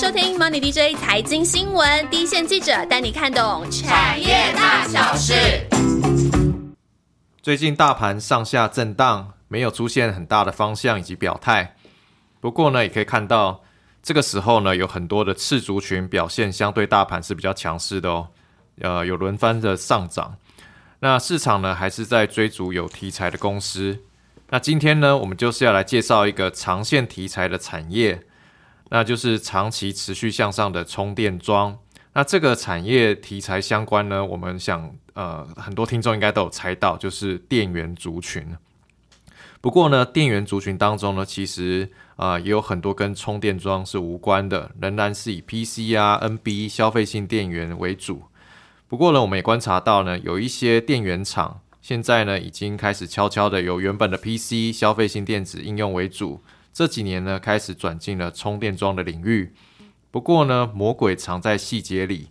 收听 Money DJ 财经新闻，第一线记者带你看懂产业大小事。最近大盘上下震荡，没有出现很大的方向以及表态。不过呢，也可以看到这个时候呢，有很多的次族群表现相对大盘是比较强势的哦。呃，有轮番的上涨。那市场呢，还是在追逐有题材的公司。那今天呢，我们就是要来介绍一个长线题材的产业。那就是长期持续向上的充电桩。那这个产业题材相关呢，我们想呃很多听众应该都有猜到，就是电源族群。不过呢，电源族群当中呢，其实啊也有很多跟充电桩是无关的，仍然是以 PC 啊、NB 消费性电源为主。不过呢，我们也观察到呢，有一些电源厂现在呢已经开始悄悄的由原本的 PC 消费性电子应用为主。这几年呢，开始转进了充电桩的领域。不过呢，魔鬼藏在细节里。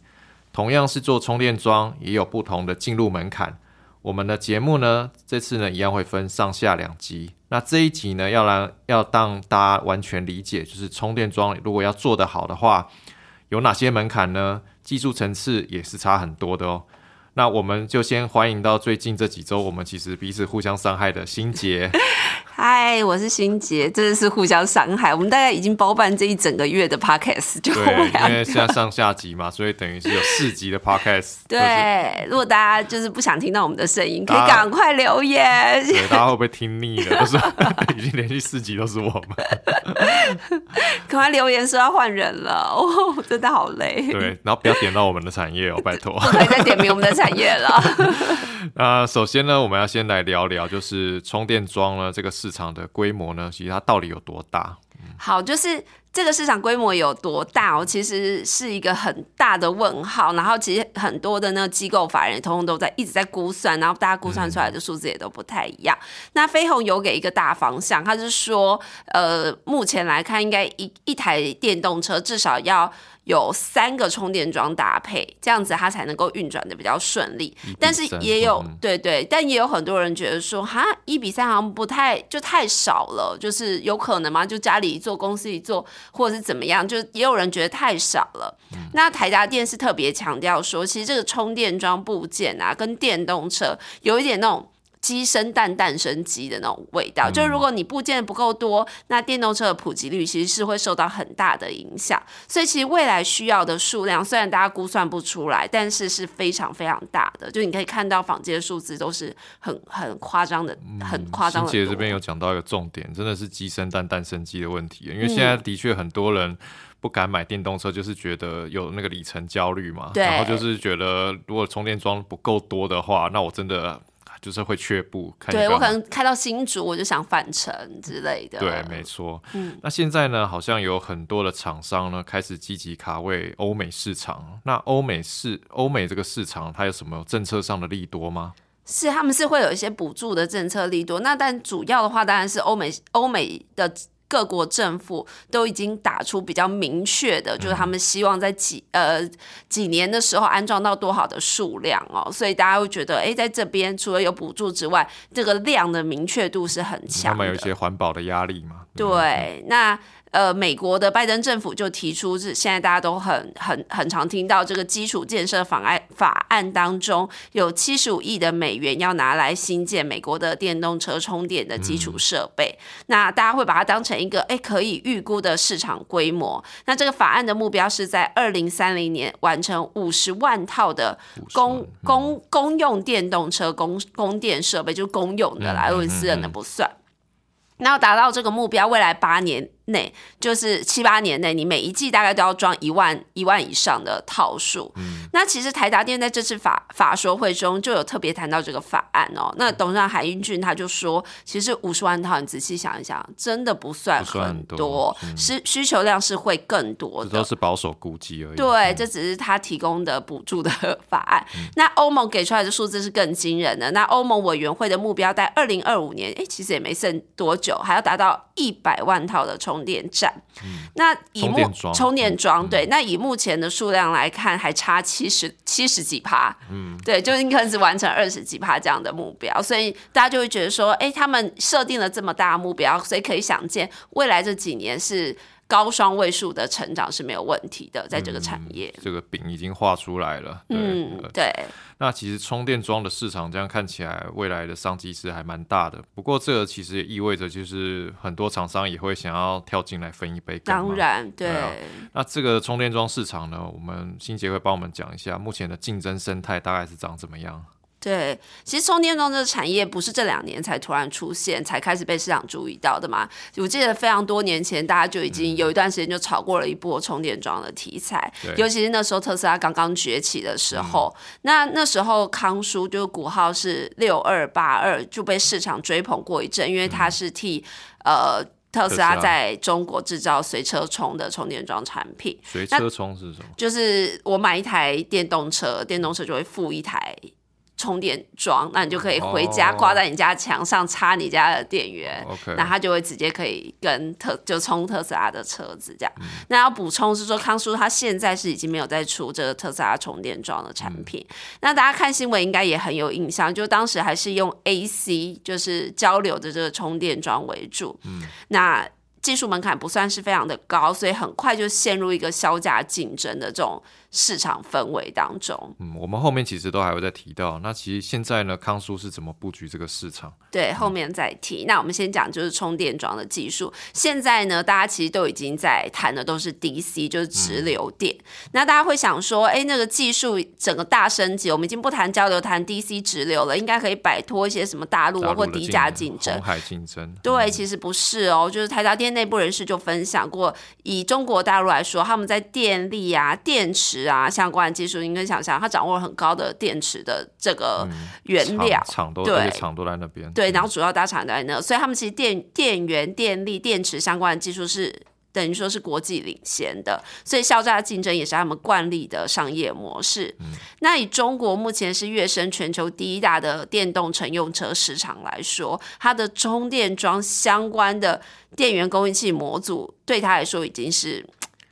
同样是做充电桩，也有不同的进入门槛。我们的节目呢，这次呢，一样会分上下两集。那这一集呢，要让要让大家完全理解，就是充电桩如果要做得好的话，有哪些门槛呢？技术层次也是差很多的哦。那我们就先欢迎到最近这几周，我们其实彼此互相伤害的心结。嗨，我是心杰，真的是互相伤害。我们大概已经包办这一整个月的 podcast，就对，因为现在上下集嘛，所以等于是有四集的 podcast。对，如果大家就是不想听到我们的声音，可以赶快留言。对，大家会不会听腻了？就是 已经连续四集都是我们。赶快留言说要换人了，哦，真的好累。对，然后不要点到我们的产业哦，拜托。不可以再点名我们的产业了。那首先呢，我们要先来聊聊，就是充电桩呢这个市场的规模呢，其实它到底有多大？好，就是这个市场规模有多大哦，其实是一个很大的问号。然后其实很多的那个机构法人通通都在一直在估算，然后大家估算出来的数字也都不太一样。那飞鸿有给一个大方向，他是说，呃，目前来看，应该一一台电动车至少要。有三个充电桩搭配，这样子它才能够运转的比较顺利。但是也有对对，但也有很多人觉得说，哈，一比三好像不太就太少了，就是有可能吗？就家里一做，公司一做，或者是怎么样？就也有人觉得太少了。那台达电是特别强调说，其实这个充电桩部件啊，跟电动车有一点那种。鸡生蛋，蛋生鸡的那种味道，就是如果你部件不够多，那电动车的普及率其实是会受到很大的影响。所以其实未来需要的数量，虽然大家估算不出来，但是是非常非常大的。就你可以看到坊间的数字都是很很夸张的，很夸张的。姐这边有讲到一个重点，真的是鸡生蛋，蛋生鸡的问题。因为现在的确很多人不敢买电动车，就是觉得有那个里程焦虑嘛。然后就是觉得如果充电桩不够多的话，那我真的。就是会却步，对我可能开到新竹，我就想返程之类的。对，没错。嗯，那现在呢，好像有很多的厂商呢，开始积极卡位欧美市场。那欧美市，欧美这个市场，它有什么政策上的利多吗？是，他们是会有一些补助的政策利多。那但主要的话，当然是欧美，欧美的。各国政府都已经打出比较明确的，就是他们希望在几呃几年的时候安装到多少的数量哦，所以大家会觉得，哎，在这边除了有补助之外，这个量的明确度是很强。他们有一些环保的压力嘛？对，那。呃，美国的拜登政府就提出，是现在大家都很很很常听到这个基础建设法案法案当中，有七十五亿的美元要拿来新建美国的电动车充电的基础设备。那大家会把它当成一个哎可以预估的市场规模。那这个法案的目标是在二零三零年完成五十万套的公公公用电动车供供电设备，就公用的啦，因为私人的不算。那要达到这个目标，未来八年。内就是七八年内，你每一季大概都要装一万一万以上的套数。嗯，那其实台达电在这次法法说会中就有特别谈到这个法案哦。那董事长海英俊他就说，其实五十万套，你仔细想一想，真的不算很多，是需求量是会更多的。都是保守估计而已。对，这只是他提供的补助的 法案。那欧盟给出来的数字是更惊人的。那欧盟委员会的目标在二零二五年，哎，其实也没剩多久，还要达到一百万套的充。充电站，那以目充电桩对，那以目前的数量来看，还差七十七十几趴，嗯，对，就应该是完成二十几趴这样的目标，所以大家就会觉得说，哎，他们设定了这么大的目标，所以可以想见，未来这几年是高双位数的成长是没有问题的，在这个产业。这个饼已经画出来了。嗯，对。那其实充电桩的市场这样看起来，未来的商机是还蛮大的。不过这个其实也意味着，就是很多厂商也会想要跳进来分一杯羹。当然，对。那这个充电桩市场呢，我们新杰会帮我们讲一下目前的竞争生态大概是长怎么样。对，其实充电桩这个产业不是这两年才突然出现，才开始被市场注意到的嘛。我记得非常多年前，大家就已经有一段时间就炒过了一波充电桩的题材，尤其是那时候特斯拉刚刚崛起的时候。那那时候康叔就股号是六二八二，就被市场追捧过一阵，因为他是替呃特斯拉在中国制造随车充的充电桩产品。随车充是什么？就是我买一台电动车，电动车就会附一台。充电桩，那你就可以回家挂在你家墙上插你家的电源，那它就会直接可以跟特就充特斯拉的车子这样。那要补充是说，康叔他现在是已经没有在出这个特斯拉充电桩的产品。那大家看新闻应该也很有印象，就当时还是用 AC 就是交流的这个充电桩为主。嗯，那技术门槛不算是非常的高，所以很快就陷入一个销价竞争的这种。市场氛围当中，嗯，我们后面其实都还会再提到。那其实现在呢，康叔是怎么布局这个市场？对，后面再提。那我们先讲就是充电桩的技术。现在呢，大家其实都已经在谈的都是 DC，就是直流电。那大家会想说，哎，那个技术整个大升级，我们已经不谈交流，谈 DC 直流了，应该可以摆脱一些什么大陆或低价竞争、红海竞争？对，其实不是哦。就是台达电内部人士就分享过，以中国大陆来说，他们在电力啊、电池。啊，相关的技术，你可以想象，他掌握了很高的电池的这个原料，厂都对，厂都在那边，对，然后主要大厂在那，所以他们其实电电源、电力、电池相关的技术是等于说是国际领先的，所以销价竞争也是他们惯例的商业模式。那以中国目前是跃升全球第一大的电动乘用车市场来说，它的充电桩相关的电源供应器模组，对它来说已经是。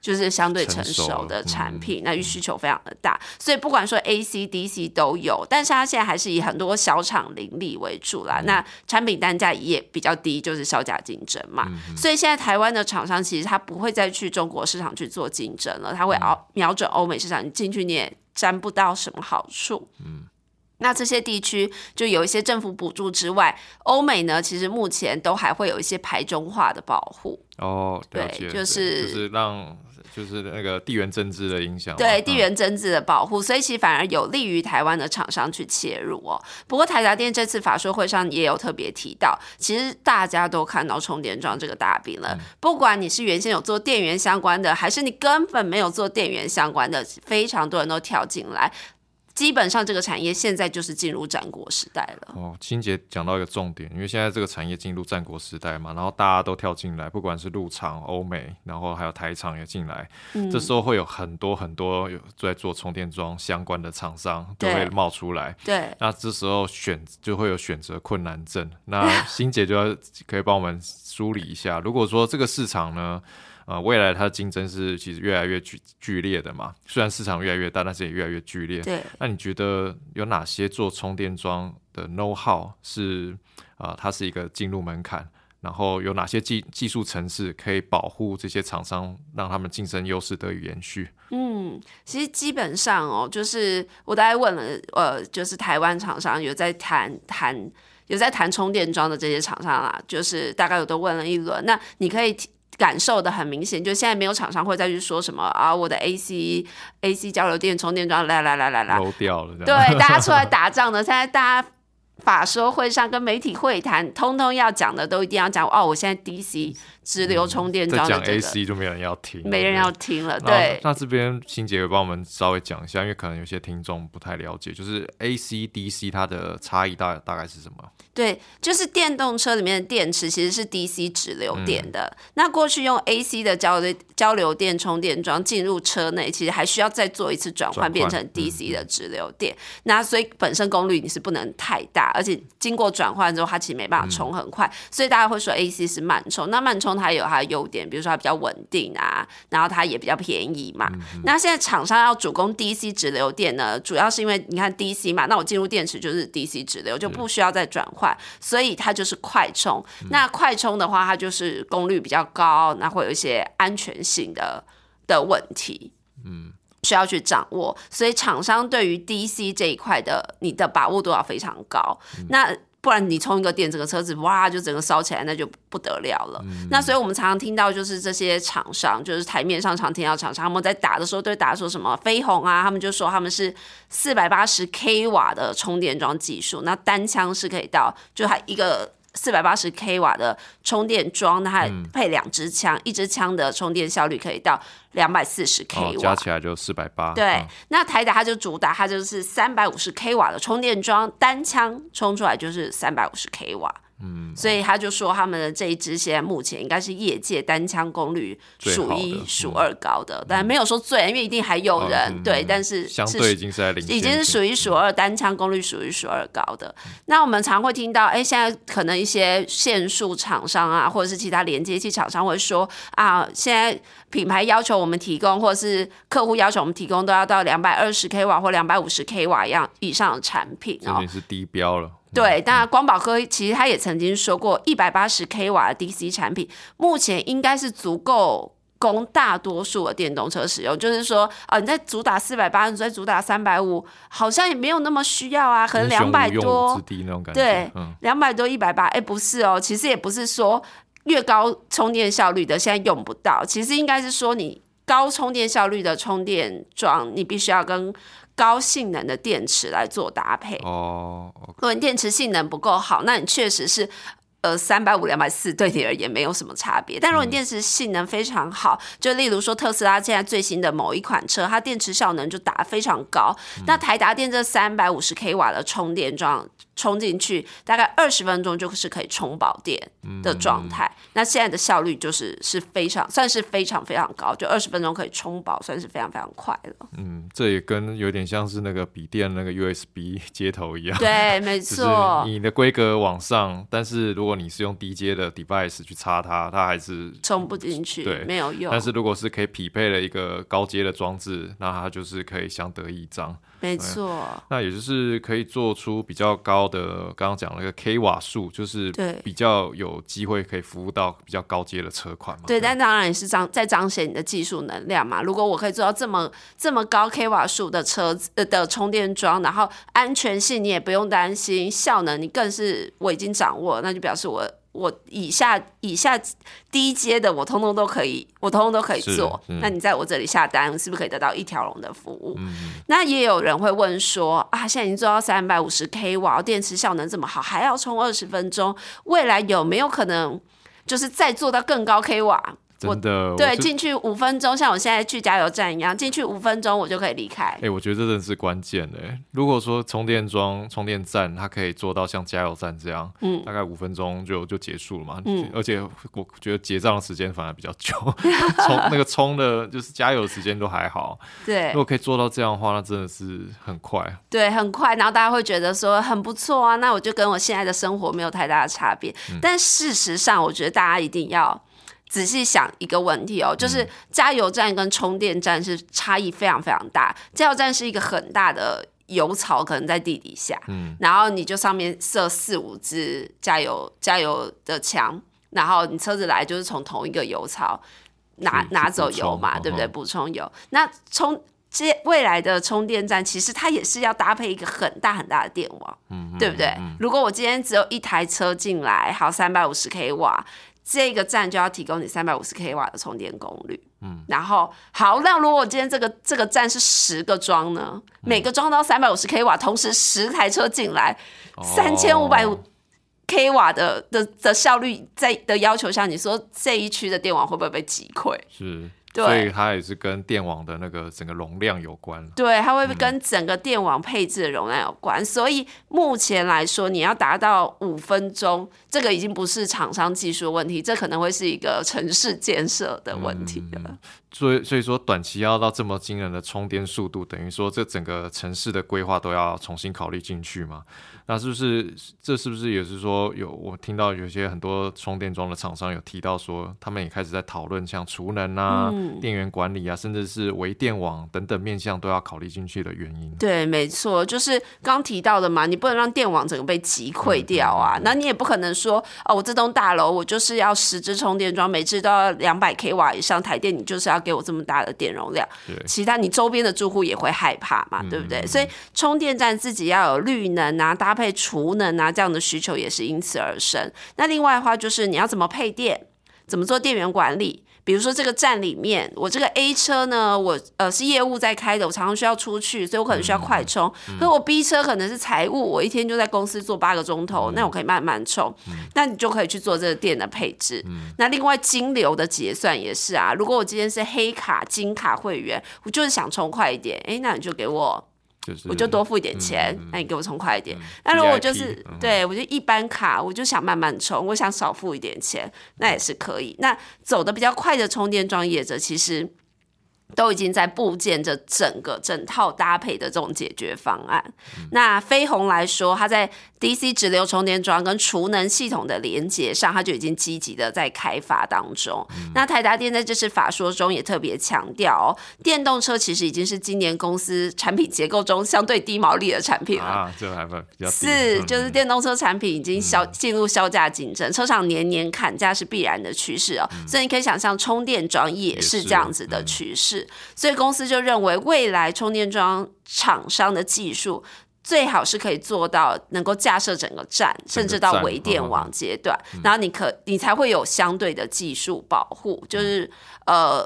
就是相对成熟的产品，那需求非常的大，所以不管说 A C D C 都有，但是它现在还是以很多小厂林立为主啦。那产品单价也比较低，就是销价竞争嘛。所以现在台湾的厂商其实他不会再去中国市场去做竞争了，他会瞄瞄准欧美市场，你进去你也沾不到什么好处。嗯。那这些地区就有一些政府补助之外，欧美呢，其实目前都还会有一些排中化的保护。哦，对，就是就是让就是那个地缘政治的影响。对，地缘政治的保护，所以其实反而有利于台湾的厂商去切入哦。不过台达电这次法说会上也有特别提到，其实大家都看到充电桩这个大饼了。不管你是原先有做电源相关的，还是你根本没有做电源相关的，非常多人都跳进来。基本上这个产业现在就是进入战国时代了。哦，清姐讲到一个重点，因为现在这个产业进入战国时代嘛，然后大家都跳进来，不管是陆厂、欧美，然后还有台厂也进来，这时候会有很多很多有在做充电桩相关的厂商都会冒出来。对，那这时候选就会有选择困难症。那欣姐就要可以帮我们梳理一下，如果说这个市场呢？呃，未来它的竞争是其实越来越剧剧烈的嘛。虽然市场越来越大，但是也越来越剧烈。对。那你觉得有哪些做充电桩的 know how 是啊？它是一个进入门槛，然后有哪些技技术层次可以保护这些厂商，让他们竞争优势得以延续？嗯，其实基本上哦，就是我大概问了，呃，就是台湾厂商有在谈谈有在谈充电桩的这些厂商啦，就是大概我都问了一轮。那你可以。感受的很明显，就现在没有厂商会再去说什么啊，我的 AC AC 交流电充电桩来来来来来，漏掉了，对，大家出来打仗的，现在大家。法说会上跟媒体会谈，通通要讲的都一定要讲哦。我现在 DC 直流充电桩讲 AC 就没人要听，没人要听了。对，那这边欣姐会帮我们稍微讲一下，因为可能有些听众不太了解，就是 AC DC 它的差异大大概是什么？对，就是电动车里面的电池其实是 DC 直流电的。那过去用 AC 的交流交流电充电桩进入车内，其实还需要再做一次转换，变成 DC 的直流电。那所以本身功率你是不能太大。而且经过转换之后，它其实没办法充很快，所以大家会说 AC 是慢充。那慢充充它有它的优点，比如说它比较稳定啊，然后它也比较便宜嘛。那现在厂商要主攻 DC 直流电呢，主要是因为你看 DC 嘛，那我进入电池就是 DC 直流，就不需要再转换，所以它就是快充。那快充的话，它就是功率比较高，那会有一些安全性的的问题。嗯。需要去掌握，所以厂商对于 DC 这一块的你的把握度要非常高。那不然你充一个电，整个车子哇就整个烧起来，那就不得了了。那所以我们常常听到就是这些厂商，就是台面上常听到厂商他们在打的时候，对打说什么飞鸿啊，他们就说他们是四百八十 k 瓦的充电桩技术，那单枪是可以到，就它一个。四百八十 k 瓦的充电桩，它还配两支枪，一支枪的充电效率可以到两百四十 k 瓦，加起来就四百八。对，那台达它就主打，它就是三百五十 k 瓦的充电桩，单枪充出来就是三百五十 k 瓦。嗯，所以他就说他们的这一支现在目前应该是业界单枪功率数一数二高的，但没有说最，因为一定还有人对，但是相对已经是在领，已经是数一数二单枪功率数一数二高的。那我们常会听到，哎，现在可能一些线束厂商啊，或者是其他连接器厂商会说啊，现在品牌要求我们提供，或者是客户要求我们提供，都要到两百二十 k 瓦或两百五十 k 瓦一样以上的产品，这经是低标了。对，当然光宝科其实他也曾经说过，一百八十 k 瓦的 DC 产品，目前应该是足够供大多数的电动车使用。就是说，啊，你在主打四百八，你在主打三百五，好像也没有那么需要啊，可能两百多，对，两百多一百八，哎，不是哦，其实也不是说越高充电效率的现在用不到，其实应该是说你高充电效率的充电桩，你必须要跟。高性能的电池来做搭配哦，如果你电池性能不够好，那你确实是呃三百五两百四对你而言没有什么差别。但如果你电池性能非常好，就例如说特斯拉现在最新的某一款车，它电池效能就打非常高，那台达电这三百五十 k 瓦的充电桩。充进去大概二十分钟就是可以充饱电的状态，那现在的效率就是是非常算是非常非常高，就二十分钟可以充饱，算是非常非常快了。嗯，这也跟有点像是那个笔电那个 USB 接头一样。对，没错。你的规格往上，但是如果你是用低阶的 device 去插它，它还是充不进去，对，没有用。但是如果是可以匹配了一个高阶的装置，那它就是可以相得益彰。没错，那也就是可以做出比较高的，刚刚讲那个 k 瓦数，就是比较有机会可以服务到比较高阶的车款嘛。对，但当然也是彰在彰显你的技术能量嘛。如果我可以做到这么这么高 k 瓦数的车子的充电桩，然后安全性你也不用担心，效能你更是我已经掌握，那就表示我。我以下以下低阶的我通通都可以，我通通都可以做。那你在我这里下单，是不是可以得到一条龙的服务？那也有人会问说啊，现在已经做到三百五十 k 瓦，电池效能这么好，还要充二十分钟，未来有没有可能就是再做到更高 k 瓦？真的对，进去五分钟，像我现在去加油站一样，进去五分钟我就可以离开。哎，我觉得这真的是关键哎。如果说充电桩、充电站它可以做到像加油站这样，嗯，大概五分钟就就结束了嘛。嗯，而且我觉得结账的时间反而比较久，充那个充的就是加油的时间都还好。对，如果可以做到这样的话，那真的是很快。对，很快，然后大家会觉得说很不错啊，那我就跟我现在的生活没有太大的差别。但事实上，我觉得大家一定要。仔细想一个问题哦，就是加油站跟充电站是差异非常非常大。加油站是一个很大的油槽，可能在地底下，嗯，然后你就上面设四五支加油加油的枪，然后你车子来就是从同一个油槽拿拿走油嘛，对不对？补充油。那充接未来的充电站，其实它也是要搭配一个很大很大的电网，嗯，对不对？如果我今天只有一台车进来，好，三百五十 k 瓦。这个站就要提供你三百五十 k 瓦的充电功率，嗯，然后好，那如果今天这个这个站是十个桩呢，每个桩到三百五十 k 瓦，同时十台车进来，三千五百 k 瓦的的的效率，在的要求下，你说这一区的电网会不会被击溃？是。所以它也是跟电网的那个整个容量有关。对，它会跟整个电网配置的容量有关。所以目前来说，你要达到五分钟，这个已经不是厂商技术问题，这可能会是一个城市建设的问题了。所以所以说短期要到这么惊人的充电速度，等于说这整个城市的规划都要重新考虑进去嘛？那是不是这是不是也是说有我听到有些很多充电桩的厂商有提到说，他们也开始在讨论像储能啊、电源管理啊，甚至是微电网等等面向都要考虑进去的原因？对，没错，就是刚提到的嘛，你不能让电网整个被击溃掉啊，那你也不可能说哦，我这栋大楼我就是要十支充电桩，每支都要两百 k 瓦以上，台电你就是要给我这么大的电容量，其他你周边的住户也会害怕嘛，对不对？所以充电站自己要有绿能啊，搭配储能啊，这样的需求也是因此而生。那另外的话，就是你要怎么配电，怎么做电源管理。比如说这个站里面，我这个 A 车呢，我呃是业务在开的，我常常需要出去，所以我可能需要快充。可我 B 车可能是财务，我一天就在公司做八个钟头，那我可以慢慢充。那你就可以去做这个电的配置。那另外金流的结算也是啊，如果我今天是黑卡、金卡会员，我就是想充快一点，哎，那你就给我。我就多付一点钱，那你给我充快一点。那如果我就是对我就一般卡，我就想慢慢充，我想少付一点钱，那也是可以。那走的比较快的充电桩业者，其实。都已经在布建着整个整套搭配的这种解决方案。那飞鸿来说，它在 DC 直流充电桩跟储能系统的连接上，它就已经积极的在开发当中。那台达电在这次法说中也特别强调，电动车其实已经是今年公司产品结构中相对低毛利的产品了。啊，这还比较是，就是电动车产品已经销进入销价竞争，车厂年年砍价是必然的趋势哦。所以你可以想象，充电桩也是这样子的趋势。所以公司就认为，未来充电桩厂商的技术最好是可以做到能够架设整个站，甚至到微电网阶段，然后你可你才会有相对的技术保护。就是呃，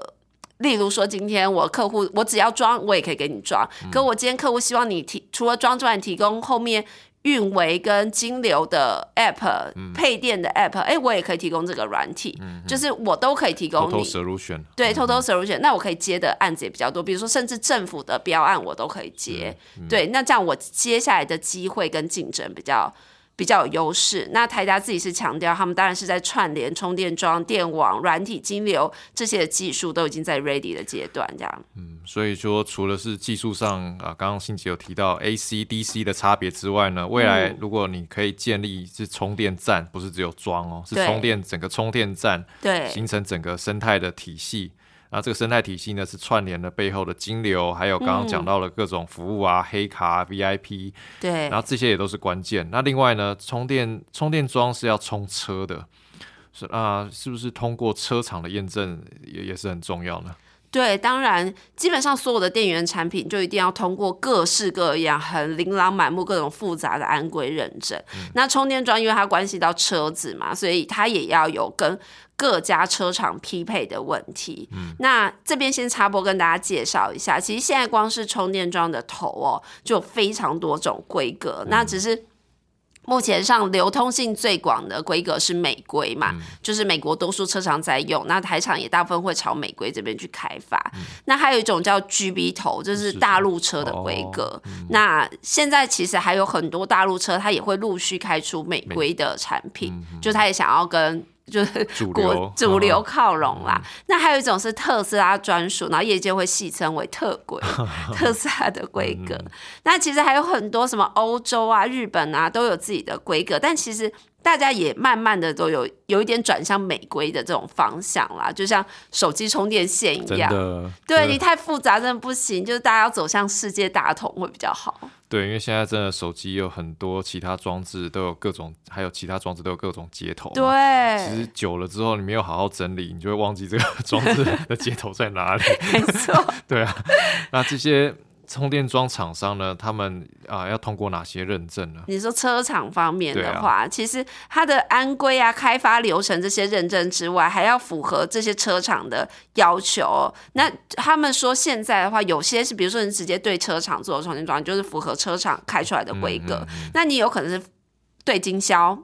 例如说，今天我客户我只要装，我也可以给你装。可我今天客户希望你提除了装之外，提供后面。运维跟金流的 app 配电的 app，哎，我也可以提供这个软体，就是我都可以提供你。偷偷 solution。对，偷偷 solution，那我可以接的案子也比较多，比如说甚至政府的标案我都可以接。对，那这样我接下来的机会跟竞争比较。比较有优势。那台达自己是强调，他们当然是在串联充电桩、电网、软体、金流这些技术都已经在 ready 的阶段，这样。嗯，所以说除了是技术上啊，刚刚欣姐有提到 AC、DC 的差别之外呢，未来如果你可以建立是充电站，不是只有装哦，是充电整个充电站，对，形成整个生态的体系。那这个生态体系呢，是串联了背后的金流，还有刚刚讲到了各种服务啊，黑卡、VIP，对，然后这些也都是关键。那另外呢，充电充电桩是要充车的，是啊，是不是通过车厂的验证也也是很重要呢？对，当然，基本上所有的电源产品就一定要通过各式各样、很琳琅满目、各种复杂的安规认证。那充电桩因为它关系到车子嘛，所以它也要有跟各家车厂匹配的问题。嗯那这边先插播跟大家介绍一下，其实现在光是充电桩的头哦，就有非常多种规格。那只是。目前上流通性最广的规格是美规嘛，就是美国多数车厂在用，那台厂也大部分会朝美规这边去开发。那还有一种叫 GB 头，就是大陆车的规格。那现在其实还有很多大陆车，它也会陆续开出美规的产品，就它也想要跟。就是国主流靠拢啦，那还有一种是特斯拉专属，然后业界会戏称为特规，特斯拉的规格。那其实还有很多什么欧洲啊、日本啊都有自己的规格，但其实大家也慢慢的都有有一点转向美规的这种方向啦，就像手机充电线一样，对你太复杂真的不行，就是大家要走向世界大同会比较好。对，因为现在真的手机有很多其他装置都有各种，还有其他装置都有各种接头。对，其实久了之后，你没有好好整理，你就会忘记这个 装置的接头在哪里。没错。对啊，那这些。充电桩厂商呢，他们啊要通过哪些认证呢？你说车厂方面的话，其实它的安规啊、开发流程这些认证之外，还要符合这些车厂的要求。那他们说现在的话，有些是比如说你直接对车厂做充电桩，就是符合车厂开出来的规格。那你有可能是对经销，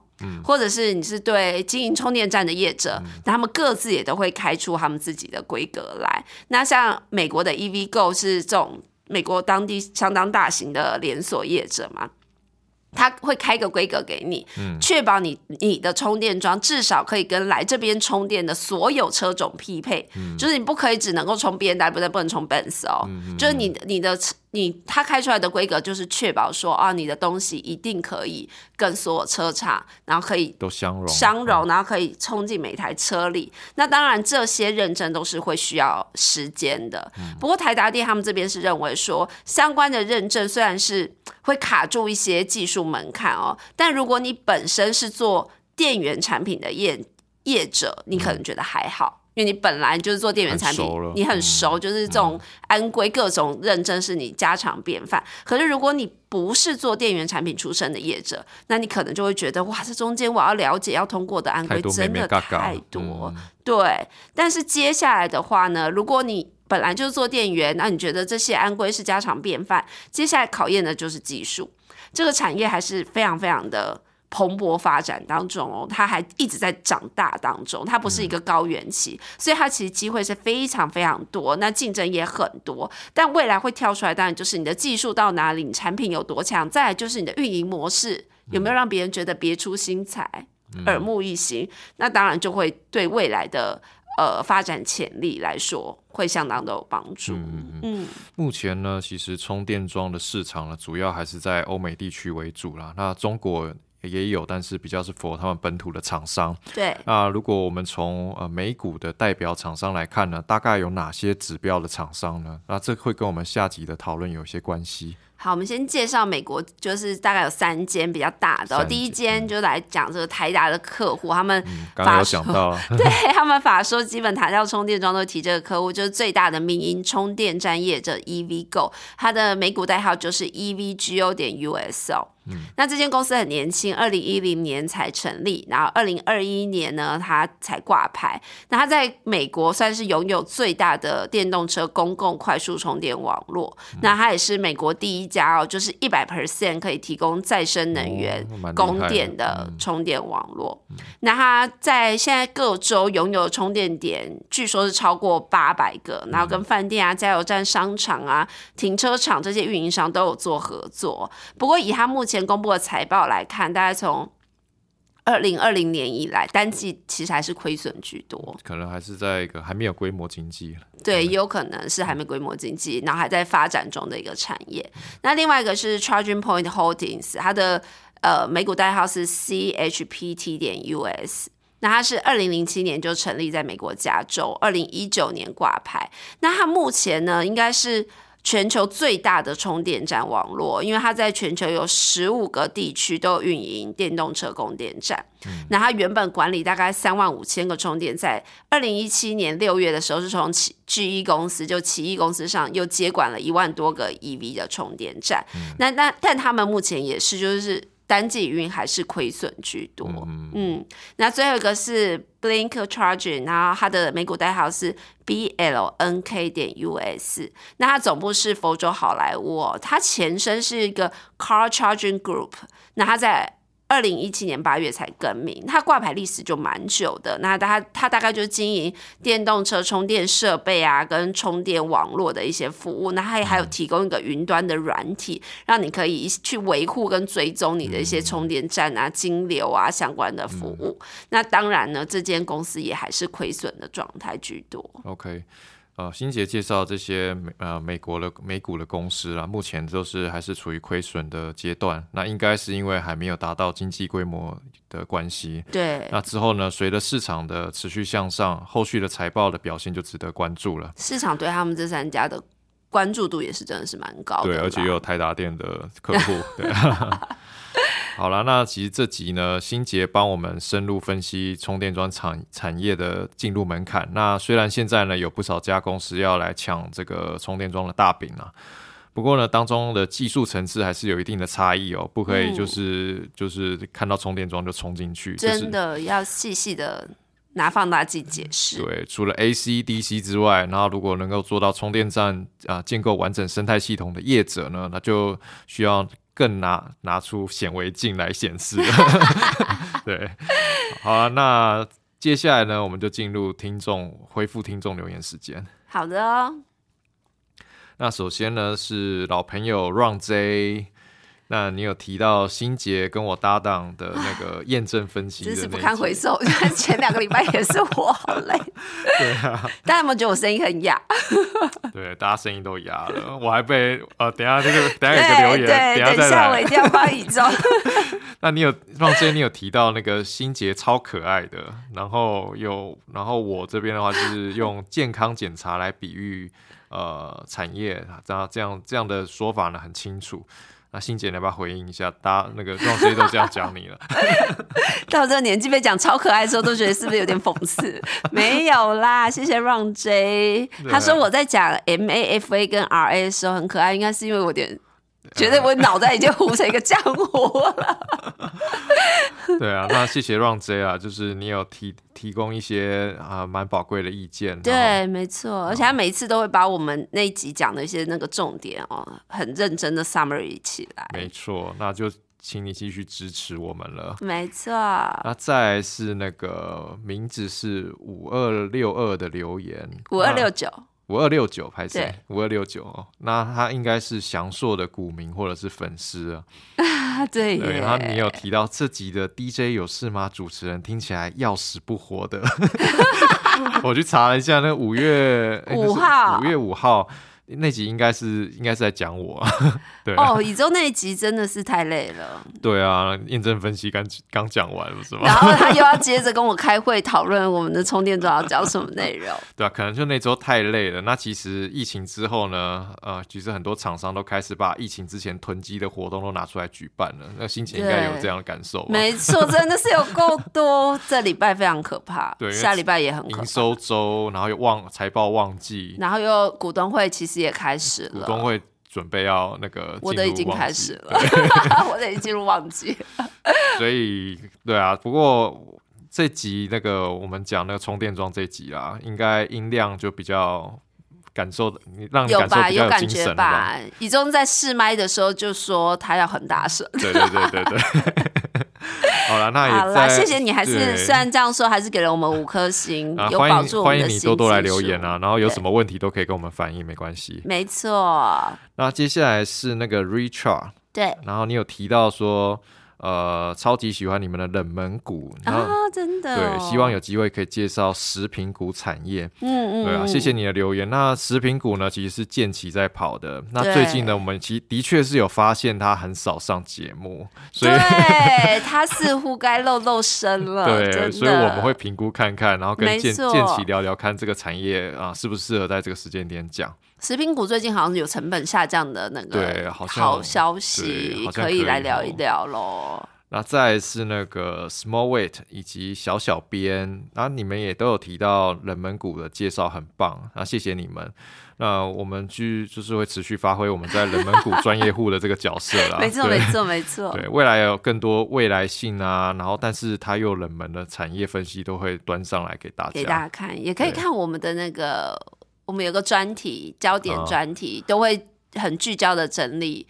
或者是你是对经营充电站的业者，那他们各自也都会开出他们自己的规格来。那像美国的 EVGo 是这种。美国当地相当大型的连锁业者嘛，他会开个规格给你，确保你你的充电桩至少可以跟来这边充电的所有车种匹配，就是你不可以只能够充 B N W，不能不能充 Benz 哦，就是你你的你它开出来的规格就是确保说啊，你的东西一定可以跟所有车厂，然后可以都相容相容，然后可以冲进每台车里。那当然这些认证都是会需要时间的。不过台达电他们这边是认为说，相关的认证虽然是会卡住一些技术门槛哦，但如果你本身是做电源产品的业业者，你可能觉得还好。因为你本来就是做电源产品，你很熟，就是这种安规各种认证是你家常便饭。可是如果你不是做电源产品出身的业者，那你可能就会觉得哇，这中间我要了解要通过的安规真的太多。对，但是接下来的话呢，如果你本来就是做电源，那你觉得这些安规是家常便饭，接下来考验的就是技术。这个产业还是非常非常的。蓬勃发展当中哦，它还一直在长大当中，它不是一个高原期，所以它其实机会是非常非常多，那竞争也很多。但未来会跳出来，当然就是你的技术到哪里，你产品有多强，再来就是你的运营模式有没有让别人觉得别出心裁、耳目一新，那当然就会对未来的呃发展潜力来说会相当的有帮助。嗯，目前呢，其实充电桩的市场呢，主要还是在欧美地区为主啦。那中国。也有，但是比较是符合他们本土的厂商。对，那如果我们从呃美股的代表厂商来看呢，大概有哪些指标的厂商呢？那这会跟我们下集的讨论有些关系。好，我们先介绍美国，就是大概有三间比较大的。第一间就来讲这个台达的客户，他们刚刚有讲到，对他们法说基本台料充电桩都提这个客户，就是最大的民营充电站业者 EVgo，它的美股代号就是 EVGO 点那这间公司很年轻，二零一零年才成立，然后二零二一年呢，它才挂牌。那它在美国算是拥有最大的电动车公共快速充电网络。那它也是美国第一家哦，就是一百 percent 可以提供再生能源供电的充电网络。那它在现在各州拥有充电点，据说是超过八百个，然后跟饭店啊、加油站、商场啊、停车场这些运营商都有做合作。不过以它目前前公布的财报来看，大概从二零二零年以来，单季其实还是亏损居多，可能还是在一个还没有规模经济。对，也有可能是还没规模经济，然后还在发展中的一个产业。那另外一个是 Charging Point Holdings，它的呃美股代号是 CHPT 点 US，那它是二零零七年就成立在美国加州，二零一九年挂牌。那它目前呢，应该是。全球最大的充电站网络，因为它在全球有十五个地区都运营电动车供电站。那它原本管理大概三万五千个充电站，二零一七年六月的时候是从奇 G E 公司就奇异公司上又接管了一万多个 E V 的充电站。那那但他们目前也是就是。单季运还是亏损居多，嗯，那最后一个是 Blink Charging，然后它的美股代号是 BLNK 点 US，那它总部是佛州好莱坞，它前身是一个 Car Charging Group，那它在。二零一七年八月才更名，它挂牌历史就蛮久的。那它它大概就是经营电动车充电设备啊，跟充电网络的一些服务。那它也还有提供一个云端的软体，让你可以去维护跟追踪你的一些充电站啊、金流啊相关的服务。那当然呢，这间公司也还是亏损的状态居多。OK。呃，新杰介绍这些美呃美国的美股的公司啊，目前都是还是处于亏损的阶段。那应该是因为还没有达到经济规模的关系。对。那之后呢，随着市场的持续向上，后续的财报的表现就值得关注了。市场对他们这三家的关注度也是真的是蛮高的。对，而且又有泰达电的客户。对。好了，那其实这集呢，新杰帮我们深入分析充电桩产产业的进入门槛。那虽然现在呢有不少家公司要来抢这个充电桩的大饼啊，不过呢当中的技术层次还是有一定的差异哦，不可以就是就是看到充电桩就冲进去，真的要细细的拿放大镜解释。对，除了 AC、DC 之外，然后如果能够做到充电站啊建构完整生态系统的业者呢，那就需要。更拿拿出显微镜来显示，对，好啊，那接下来呢，我们就进入听众恢复听众留言时间。好的，那首先呢是老朋友 Run J 那你有提到新杰跟我搭档的那个验证分析，真是不堪回首。前两个礼拜也是我好累。对啊，大家有没有觉得我声音很哑？对，大家声音都哑了。我还被呃，等下这个等下有个留言，等下再来。我一定要发语中。那你有放之前你有提到那个新杰超可爱的，然后有然后我这边的话就是用健康检查来比喻呃产业，这样这样这样的说法呢很清楚。那欣姐，你要不要回应一下？大家那个让谁都这样讲你了。到这个年纪被讲超可爱的时候，都觉得是不是有点讽刺？没有啦，谢谢 Ron J。他说我在讲 M A F A 跟 R A 的时候很可爱，应该是因为我点。觉得我脑袋已经糊成一个浆糊了。对啊，那谢谢 Ron J 啊，就是你有提提供一些啊蛮宝贵的意见。对，没错，而且他每一次都会把我们那一集讲的一些那个重点哦，很认真的 summary 起来。没错，那就请你继续支持我们了。没错。那再是那个名字是五二六二的留言，五二六九。五二六九拍谁？五二六九哦，那他应该是祥硕的股民或者是粉丝啊。对，然后你有提到这集的 DJ 有事吗？主持人听起来要死不活的。我去查了一下，那五月五号，五月五号。那集应该是应该是在讲我，对哦，宇宙那一集真的是太累了。对啊，验证分析刚刚讲完不是吗？然后他又要接着跟我开会讨论我们的充电桩要讲什么内容。对啊，可能就那周太累了。那其实疫情之后呢，呃，其实很多厂商都开始把疫情之前囤积的活动都拿出来举办了。那心情应该有这样的感受。没错，真的是有够多。这礼拜非常可怕，对，下礼拜也很营收周，然后又旺财报旺季，然后又股东会，其实。也开始了，股东会准备要那个，我的已经开始了，我的已经进入旺季，所以对啊，不过这集那个我们讲那个充电桩这集啦，应该音量就比较感受的，你让你感受比较有精神吧。以中在试麦的时候就说他要很大声，对对对对对。好了，那也好了，谢谢你，还是虽然这样说，还是给了我们五颗星，有保住欢迎你多多来留言啊，然后有什么问题都可以跟我们反映，没关系。没错。那接下来是那个 Richard，对，然后你有提到说。呃，超级喜欢你们的冷门股啊，真的对，希望有机会可以介绍食品股产业。嗯嗯，对啊，谢谢你的留言。那食品股呢，其实是建奇在跑的。那最近呢，我们其实的确是有发现他很少上节目，所以他 似乎该露露身了。对，所以我们会评估看看，然后跟建建奇聊聊，看这个产业啊，适不适合在这个时间点讲。食品股最近好像有成本下降的那个对好消息，可以来聊一聊喽。那再是那个 Small Weight 以及小小编，那你们也都有提到冷门股的介绍很棒，那谢谢你们。那我们去就是会持续发挥我们在冷门股专业户的这个角色啦。没错，没错，没错。对，未来有更多未来性啊，然后但是它又冷门的产业分析都会端上来给大家，给大家看，也可以看我们的那个。我们有个专题，焦点专题都会很聚焦的整理，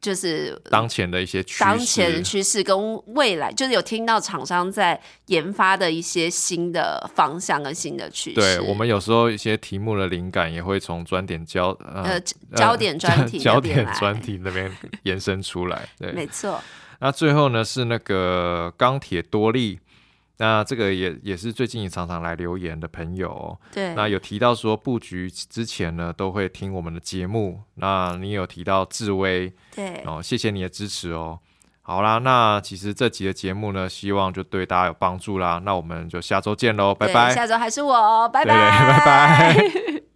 就是当前的一些当前的趋势跟未来，就是有听到厂商在研发的一些新的方向跟新的趋势。对我们有时候一些题目的灵感也会从专点焦呃焦点专题 焦点专题那边延伸出来。对，没错。那最后呢是那个钢铁多利。那这个也也是最近也常常来留言的朋友，对，那有提到说布局之前呢都会听我们的节目，那你有提到智威，对，哦，谢谢你的支持哦。好啦，那其实这集的节目呢，希望就对大家有帮助啦。那我们就下周见喽，拜拜。下周还是我，拜拜，拜拜。